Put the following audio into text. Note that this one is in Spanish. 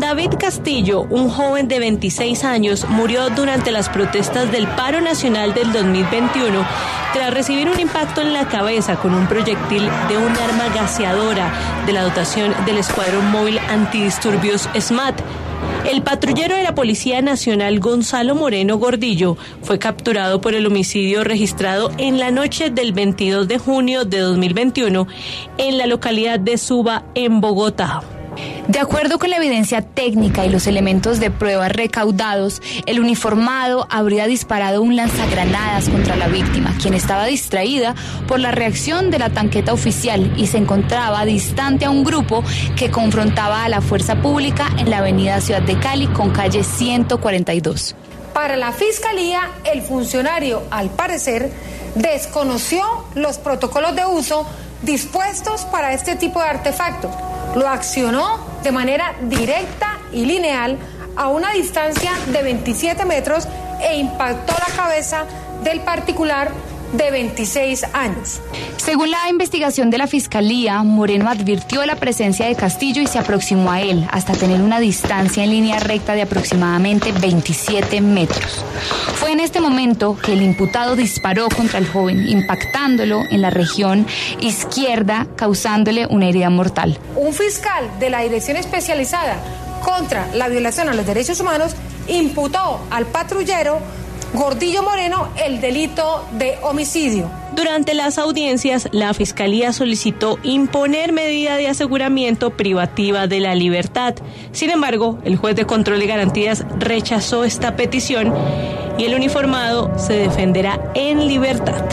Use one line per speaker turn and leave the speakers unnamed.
David Castillo, un joven de 26 años, murió durante las protestas del paro nacional del 2021 tras recibir un impacto en la cabeza con un proyectil de un arma gaseadora de la dotación del Escuadrón Móvil Antidisturbios SMAT. El patrullero de la Policía Nacional Gonzalo Moreno Gordillo fue capturado por el homicidio registrado en la noche del 22 de junio de 2021 en la localidad de Suba, en Bogotá.
De acuerdo con la evidencia técnica y los elementos de prueba recaudados, el uniformado habría disparado un lanzagranadas contra la víctima, quien estaba distraída por la reacción de la tanqueta oficial y se encontraba distante a un grupo que confrontaba a la fuerza pública en la avenida Ciudad de Cali con calle 142.
Para la Fiscalía, el funcionario, al parecer, desconoció los protocolos de uso dispuestos para este tipo de artefactos lo accionó de manera directa y lineal a una distancia de 27 metros e impactó la cabeza del particular de 26 años.
Según la investigación de la Fiscalía, Moreno advirtió la presencia de Castillo y se aproximó a él hasta tener una distancia en línea recta de aproximadamente 27 metros. Fue en este momento que el imputado disparó contra el joven, impactándolo en la región izquierda, causándole una herida mortal.
Un fiscal de la Dirección Especializada contra la Violación a los Derechos Humanos imputó al patrullero Gordillo Moreno el delito de homicidio.
Durante las audiencias, la Fiscalía solicitó imponer medida de aseguramiento privativa de la libertad. Sin embargo, el juez de control y garantías rechazó esta petición y el uniformado se defenderá en libertad.